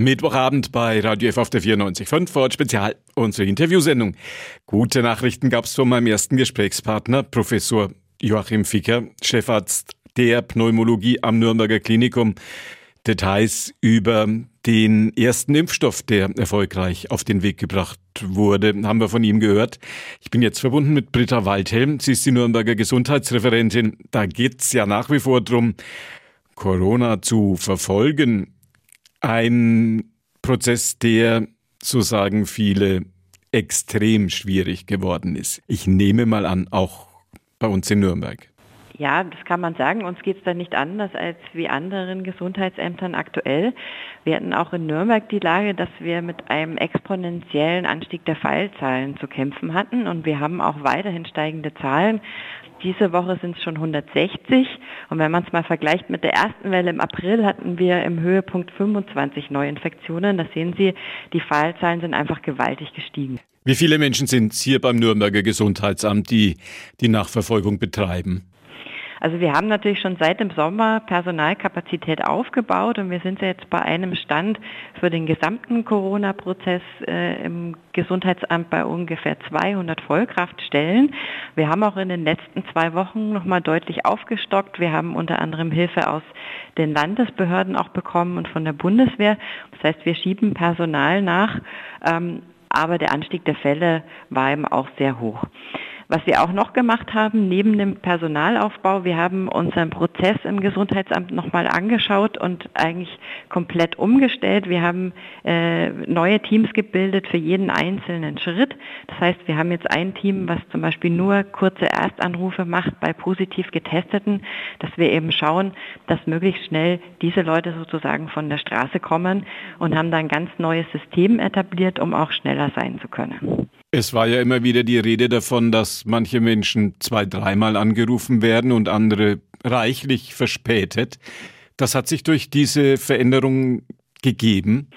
Mittwochabend bei Radio F auf der 94.5 Ford Spezial, unsere Interviewsendung. Gute Nachrichten gab es von meinem ersten Gesprächspartner, Professor Joachim Ficker, Chefarzt der Pneumologie am Nürnberger Klinikum. Details über den ersten Impfstoff, der erfolgreich auf den Weg gebracht wurde, haben wir von ihm gehört. Ich bin jetzt verbunden mit Britta Waldhelm. Sie ist die Nürnberger Gesundheitsreferentin. Da geht es ja nach wie vor darum, Corona zu verfolgen. Ein Prozess, der, so sagen viele, extrem schwierig geworden ist. Ich nehme mal an, auch bei uns in Nürnberg. Ja, das kann man sagen. Uns geht es da nicht anders als wie anderen Gesundheitsämtern aktuell. Wir hatten auch in Nürnberg die Lage, dass wir mit einem exponentiellen Anstieg der Fallzahlen zu kämpfen hatten und wir haben auch weiterhin steigende Zahlen. Diese Woche sind es schon 160 und wenn man es mal vergleicht mit der ersten Welle im April, hatten wir im Höhepunkt 25 Neuinfektionen. Da sehen Sie, die Fallzahlen sind einfach gewaltig gestiegen. Wie viele Menschen sind es hier beim Nürnberger Gesundheitsamt, die die Nachverfolgung betreiben? Also wir haben natürlich schon seit dem Sommer Personalkapazität aufgebaut und wir sind jetzt bei einem Stand für den gesamten Corona-Prozess äh, im Gesundheitsamt bei ungefähr 200 Vollkraftstellen. Wir haben auch in den letzten zwei Wochen nochmal deutlich aufgestockt. Wir haben unter anderem Hilfe aus den Landesbehörden auch bekommen und von der Bundeswehr. Das heißt, wir schieben Personal nach. Ähm, aber der Anstieg der Fälle war eben auch sehr hoch. Was wir auch noch gemacht haben, neben dem Personalaufbau, wir haben unseren Prozess im Gesundheitsamt nochmal angeschaut und eigentlich komplett umgestellt. Wir haben äh, neue Teams gebildet für jeden einzelnen Schritt. Das heißt, wir haben jetzt ein Team, was zum Beispiel nur kurze Erstanrufe macht bei positiv Getesteten, dass wir eben schauen, dass möglichst schnell diese Leute sozusagen von der Straße kommen und haben da ein ganz neues System etabliert, um auch schneller sein zu können. Es war ja immer wieder die Rede davon, dass manche Menschen zwei, dreimal angerufen werden und andere reichlich verspätet. Das hat sich durch diese Veränderung gegeben.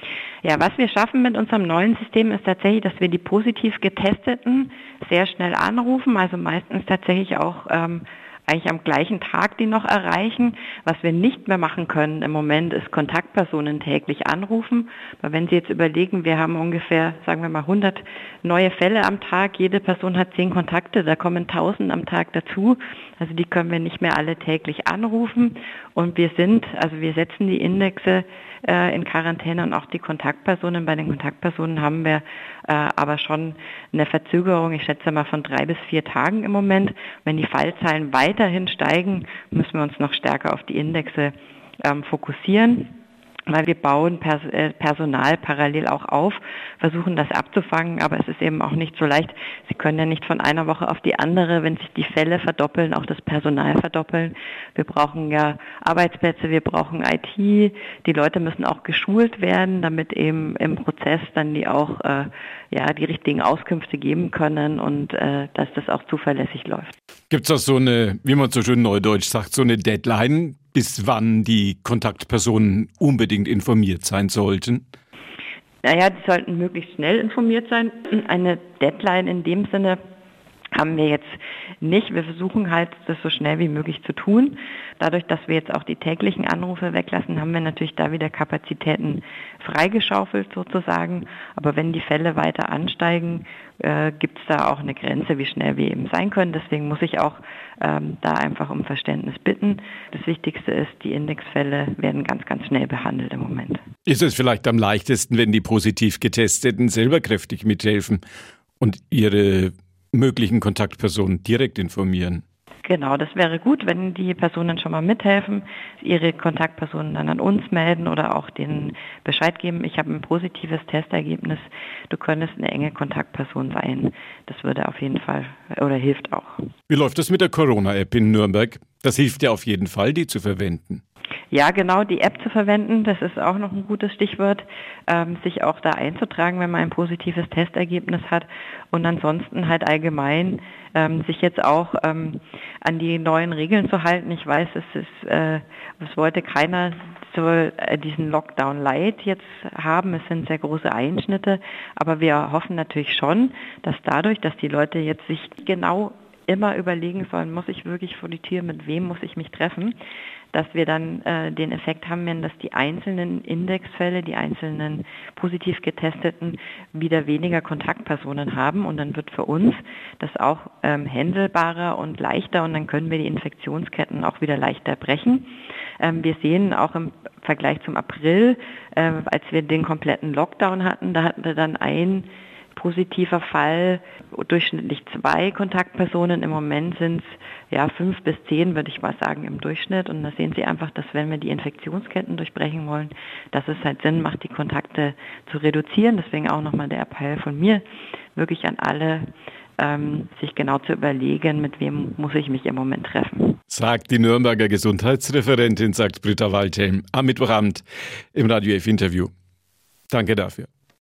Ja, was wir schaffen mit unserem neuen System ist tatsächlich, dass wir die positiv Getesteten sehr schnell anrufen, also meistens tatsächlich auch ähm, eigentlich am gleichen Tag die noch erreichen. Was wir nicht mehr machen können im Moment ist Kontaktpersonen täglich anrufen. Aber wenn Sie jetzt überlegen, wir haben ungefähr, sagen wir mal, 100 neue Fälle am Tag. Jede Person hat 10 Kontakte, da kommen 1000 am Tag dazu. Also die können wir nicht mehr alle täglich anrufen. Und wir sind, also wir setzen die Indexe äh, in Quarantäne und auch die Kontaktpersonen. Bei den Kontaktpersonen haben wir äh, aber schon eine Verzögerung, ich schätze mal von drei bis vier Tagen im Moment. Wenn die Fallzahlen weiterhin steigen, müssen wir uns noch stärker auf die Indexe ähm, fokussieren weil wir bauen äh, Personal parallel auch auf, versuchen das abzufangen, aber es ist eben auch nicht so leicht. Sie können ja nicht von einer Woche auf die andere, wenn sich die Fälle verdoppeln, auch das Personal verdoppeln. Wir brauchen ja Arbeitsplätze, wir brauchen IT, die Leute müssen auch geschult werden, damit eben im Prozess dann die auch äh, ja, die richtigen Auskünfte geben können und äh, dass das auch zuverlässig läuft. Gibt es da so eine, wie man so schön neudeutsch sagt, so eine Deadline, bis wann die Kontaktpersonen unbedingt informiert sein sollten? Naja, die sollten möglichst schnell informiert sein. Eine Deadline in dem Sinne haben wir jetzt nicht. Wir versuchen halt, das so schnell wie möglich zu tun. Dadurch, dass wir jetzt auch die täglichen Anrufe weglassen, haben wir natürlich da wieder Kapazitäten freigeschaufelt sozusagen. Aber wenn die Fälle weiter ansteigen, äh, gibt es da auch eine Grenze, wie schnell wir eben sein können. Deswegen muss ich auch ähm, da einfach um Verständnis bitten. Das Wichtigste ist, die Indexfälle werden ganz, ganz schnell behandelt im Moment. Ist es vielleicht am leichtesten, wenn die positiv Getesteten selber kräftig mithelfen und ihre möglichen Kontaktpersonen direkt informieren. Genau, das wäre gut, wenn die Personen schon mal mithelfen, ihre Kontaktpersonen dann an uns melden oder auch den Bescheid geben, ich habe ein positives Testergebnis, du könntest eine enge Kontaktperson sein. Das würde auf jeden Fall oder hilft auch. Wie läuft es mit der Corona-App in Nürnberg? Das hilft ja auf jeden Fall, die zu verwenden. Ja, genau, die App zu verwenden, das ist auch noch ein gutes Stichwort, ähm, sich auch da einzutragen, wenn man ein positives Testergebnis hat und ansonsten halt allgemein ähm, sich jetzt auch ähm, an die neuen Regeln zu halten. Ich weiß, es ist, äh, es wollte keiner so äh, diesen Lockdown Light jetzt haben. Es sind sehr große Einschnitte, aber wir hoffen natürlich schon, dass dadurch, dass die Leute jetzt sich genau immer überlegen sollen, muss ich wirklich vor die Tür, mit wem muss ich mich treffen, dass wir dann äh, den Effekt haben werden, dass die einzelnen Indexfälle, die einzelnen positiv getesteten wieder weniger Kontaktpersonen haben und dann wird für uns das auch ähm, händelbarer und leichter und dann können wir die Infektionsketten auch wieder leichter brechen. Ähm, wir sehen auch im Vergleich zum April, äh, als wir den kompletten Lockdown hatten, da hatten wir dann ein positiver Fall, durchschnittlich zwei Kontaktpersonen. Im Moment sind es ja fünf bis zehn, würde ich mal sagen, im Durchschnitt. Und da sehen Sie einfach, dass wenn wir die Infektionsketten durchbrechen wollen, dass es halt Sinn macht, die Kontakte zu reduzieren. Deswegen auch nochmal der Appell von mir, wirklich an alle, ähm, sich genau zu überlegen, mit wem muss ich mich im Moment treffen. Sagt die Nürnberger Gesundheitsreferentin, sagt Britta Waldhelm am Mittwochabend im Radio F Interview. Danke dafür.